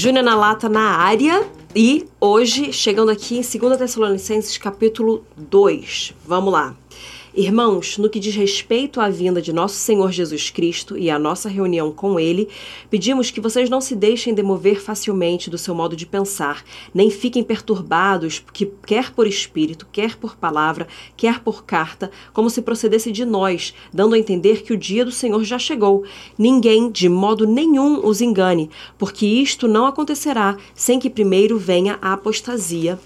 Júnior na Lata na área. E hoje, chegando aqui em 2 Tessalonicenses, capítulo 2. Vamos lá. Irmãos, no que diz respeito à vinda de nosso Senhor Jesus Cristo e à nossa reunião com Ele, pedimos que vocês não se deixem demover facilmente do seu modo de pensar, nem fiquem perturbados, que quer por espírito, quer por palavra, quer por carta, como se procedesse de nós, dando a entender que o dia do Senhor já chegou. Ninguém, de modo nenhum, os engane, porque isto não acontecerá sem que primeiro venha a apostasia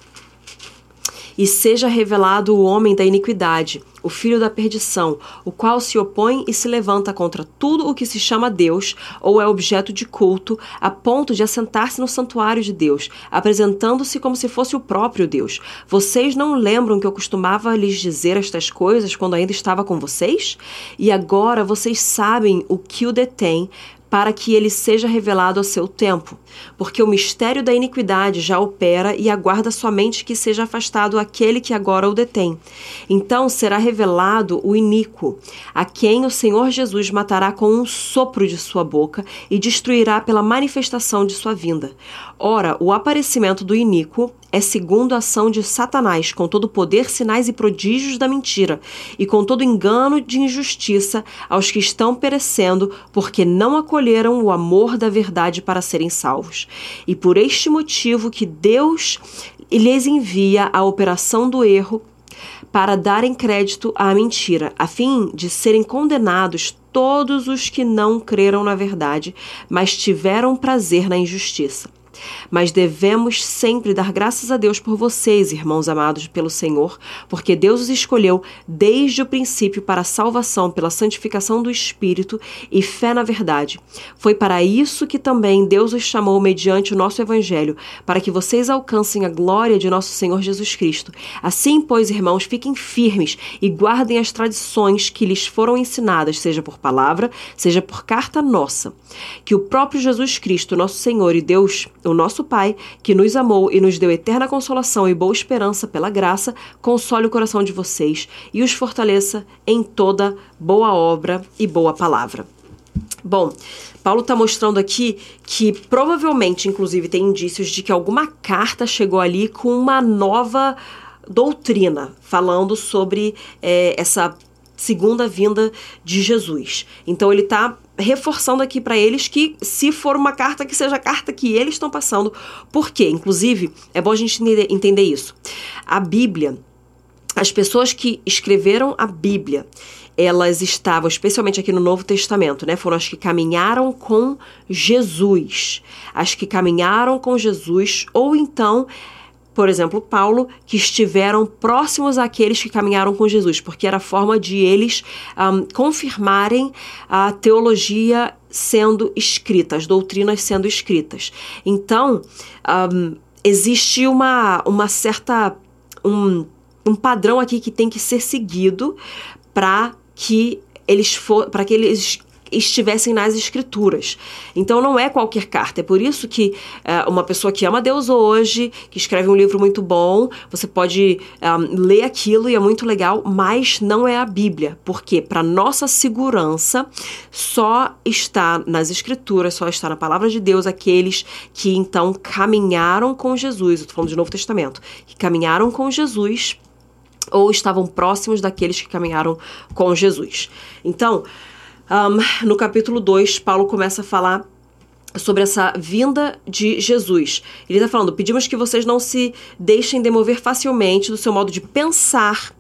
e seja revelado o homem da iniquidade, o filho da perdição, o qual se opõe e se levanta contra tudo o que se chama Deus ou é objeto de culto, a ponto de assentar-se no santuário de Deus, apresentando-se como se fosse o próprio Deus. Vocês não lembram que eu costumava lhes dizer estas coisas quando ainda estava com vocês? E agora vocês sabem o que o detém para que ele seja revelado a seu tempo, porque o mistério da iniquidade já opera e aguarda somente que seja afastado aquele que agora o detém. Então será revelado o iníquo, a quem o Senhor Jesus matará com um sopro de sua boca e destruirá pela manifestação de sua vinda. Ora, o aparecimento do iníquo é segundo a ação de Satanás, com todo poder, sinais e prodígios da mentira, e com todo engano de injustiça aos que estão perecendo, porque não acolheram o amor da verdade para serem salvos. E por este motivo que Deus lhes envia a operação do erro para darem crédito à mentira, a fim de serem condenados todos os que não creram na verdade, mas tiveram prazer na injustiça. Mas devemos sempre dar graças a Deus por vocês, irmãos amados pelo Senhor, porque Deus os escolheu desde o princípio para a salvação pela santificação do Espírito e fé na verdade. Foi para isso que também Deus os chamou mediante o nosso Evangelho, para que vocês alcancem a glória de nosso Senhor Jesus Cristo. Assim, pois, irmãos, fiquem firmes e guardem as tradições que lhes foram ensinadas, seja por palavra, seja por carta nossa. Que o próprio Jesus Cristo, nosso Senhor e Deus, o nosso Pai, que nos amou e nos deu eterna consolação e boa esperança pela graça, console o coração de vocês e os fortaleça em toda boa obra e boa palavra. Bom, Paulo está mostrando aqui que provavelmente, inclusive, tem indícios de que alguma carta chegou ali com uma nova doutrina, falando sobre é, essa segunda vinda de Jesus. Então ele está reforçando aqui para eles que se for uma carta que seja a carta que eles estão passando, por quê? Inclusive, é bom a gente entender isso. A Bíblia, as pessoas que escreveram a Bíblia, elas estavam, especialmente aqui no Novo Testamento, né? Foram as que caminharam com Jesus. As que caminharam com Jesus, ou então por exemplo, Paulo, que estiveram próximos àqueles que caminharam com Jesus, porque era forma de eles um, confirmarem a teologia sendo escrita, as doutrinas sendo escritas. Então, um, existe uma, uma certa. Um, um padrão aqui que tem que ser seguido para que eles para que eles estivessem nas escrituras. Então não é qualquer carta. É por isso que uh, uma pessoa que ama Deus hoje, que escreve um livro muito bom, você pode um, eh, ler aquilo e é muito legal, mas não é a Bíblia. Porque para nossa segurança só está nas escrituras, só está na palavra de Deus aqueles que então caminharam com Jesus. Estou falando de Novo Testamento, que caminharam com Jesus ou estavam próximos daqueles que caminharam com Jesus. Então, um, no capítulo 2, Paulo começa a falar sobre essa vinda de Jesus. Ele está falando: pedimos que vocês não se deixem demover facilmente do seu modo de pensar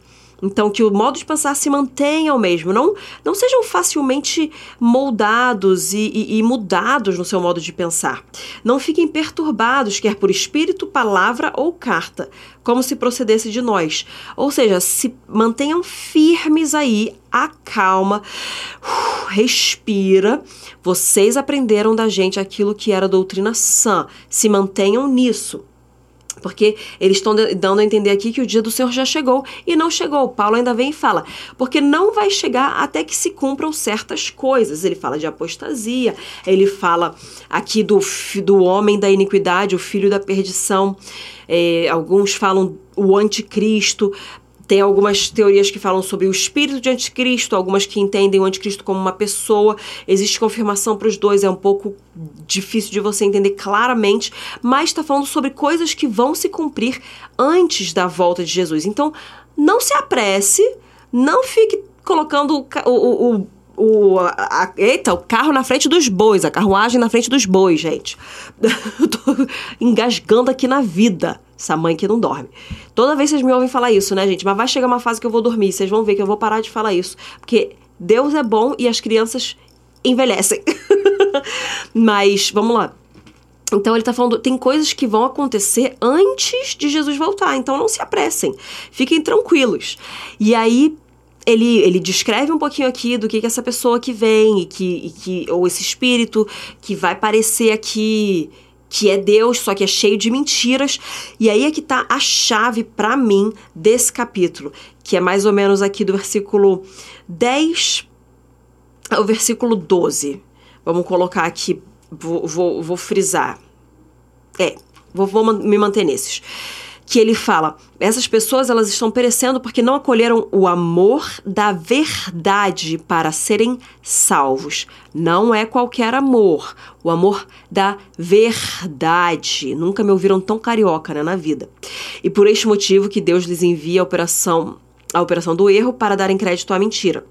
então, que o modo de pensar se mantenha o mesmo. Não, não sejam facilmente moldados e, e, e, mudados no seu modo de pensar. Não fiquem perturbados, quer por espírito, palavra ou carta, como se procedesse de nós. Ou seja, se mantenham firmes aí, acalma, respira. Vocês aprenderam da gente aquilo que era doutrina sã. Se mantenham nisso porque eles estão dando a entender aqui que o dia do Senhor já chegou e não chegou. Paulo ainda vem e fala, porque não vai chegar até que se cumpram certas coisas. Ele fala de apostasia, ele fala aqui do, do homem da iniquidade, o filho da perdição. É, alguns falam o anticristo. Tem algumas teorias que falam sobre o espírito de anticristo, algumas que entendem o anticristo como uma pessoa. Existe confirmação para os dois, é um pouco difícil de você entender claramente, mas está falando sobre coisas que vão se cumprir antes da volta de Jesus. Então, não se apresse, não fique colocando o, o, o, a, eita, o carro na frente dos bois, a carruagem na frente dos bois, gente. Eu tô engasgando aqui na vida. Essa mãe que não dorme. Toda vez vocês me ouvem falar isso, né, gente? Mas vai chegar uma fase que eu vou dormir. Vocês vão ver que eu vou parar de falar isso. Porque Deus é bom e as crianças envelhecem. Mas, vamos lá. Então ele tá falando, tem coisas que vão acontecer antes de Jesus voltar, então não se apressem, fiquem tranquilos. E aí ele, ele descreve um pouquinho aqui do que, que essa pessoa que vem e que, e que ou esse espírito que vai parecer aqui que é Deus, só que é cheio de mentiras. E aí é que tá a chave para mim desse capítulo, que é mais ou menos aqui do versículo 10 ao versículo 12. Vamos colocar aqui, vou, vou, vou frisar. É, vou, vou me manter nesses que ele fala: essas pessoas elas estão perecendo porque não acolheram o amor da verdade para serem salvos. Não é qualquer amor, o amor da verdade. Nunca me ouviram tão carioca né, na vida. E por este motivo que Deus lhes envia a operação a operação do erro para darem crédito à mentira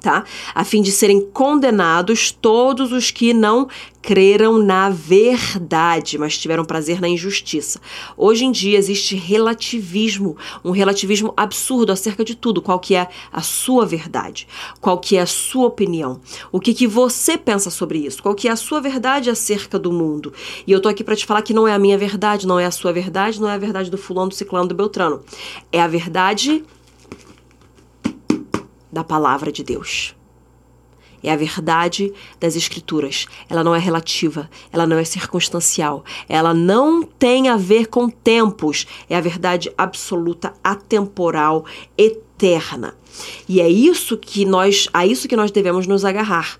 tá? A fim de serem condenados todos os que não creram na verdade, mas tiveram prazer na injustiça. Hoje em dia existe relativismo, um relativismo absurdo acerca de tudo, qual que é a sua verdade, qual que é a sua opinião, o que que você pensa sobre isso, qual que é a sua verdade acerca do mundo. E eu tô aqui para te falar que não é a minha verdade, não é a sua verdade, não é a verdade do fulano, do ciclano, do beltrano. É a verdade da palavra de Deus. É a verdade das Escrituras. Ela não é relativa, ela não é circunstancial, ela não tem a ver com tempos. É a verdade absoluta, atemporal, eterna. E é isso que nós, a isso que nós devemos nos agarrar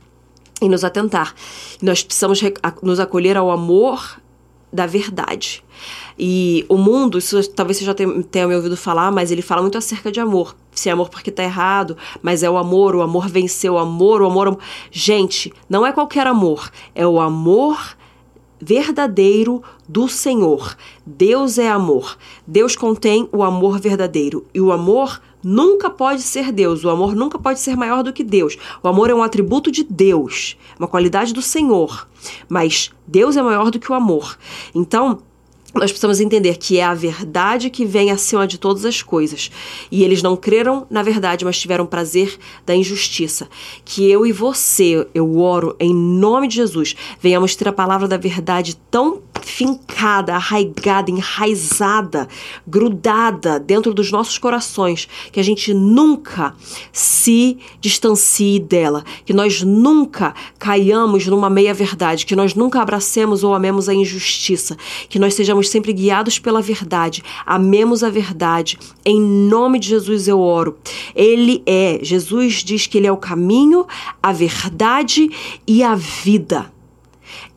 e nos atentar. Nós precisamos nos acolher ao amor da verdade. E o mundo, isso talvez você já tenha, me ouvido falar, mas ele fala muito acerca de amor. Se é amor porque tá errado, mas é o amor, o amor venceu o amor, o amor. Gente, não é qualquer amor, é o amor verdadeiro do Senhor. Deus é amor. Deus contém o amor verdadeiro. E o amor nunca pode ser Deus. O amor nunca pode ser maior do que Deus. O amor é um atributo de Deus, uma qualidade do Senhor. Mas Deus é maior do que o amor. Então, nós precisamos entender que é a verdade que vem acima de todas as coisas. E eles não creram na verdade, mas tiveram prazer da injustiça. Que eu e você, eu oro em nome de Jesus, venhamos ter a palavra da verdade tão fincada, arraigada, enraizada, grudada dentro dos nossos corações, que a gente nunca se distancie dela, que nós nunca caiamos numa meia verdade, que nós nunca abracemos ou amemos a injustiça, que nós sejamos sejamos sempre guiados pela verdade, amemos a verdade. Em nome de Jesus eu oro. Ele é, Jesus diz que ele é o caminho, a verdade e a vida.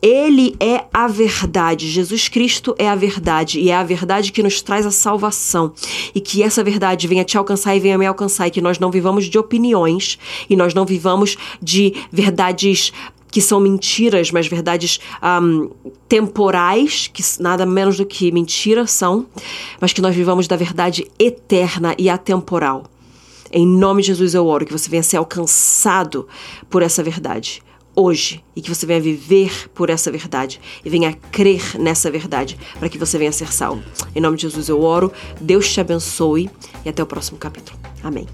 Ele é a verdade. Jesus Cristo é a verdade. E é a verdade que nos traz a salvação. E que essa verdade venha te alcançar e venha me alcançar. E que nós não vivamos de opiniões. E nós não vivamos de verdades que são mentiras, mas verdades um, temporais, que nada menos do que mentira são, mas que nós vivamos da verdade eterna e atemporal. Em nome de Jesus eu oro que você venha ser alcançado por essa verdade hoje e que você venha viver por essa verdade e venha crer nessa verdade para que você venha ser salvo. Em nome de Jesus eu oro, Deus te abençoe e até o próximo capítulo. Amém.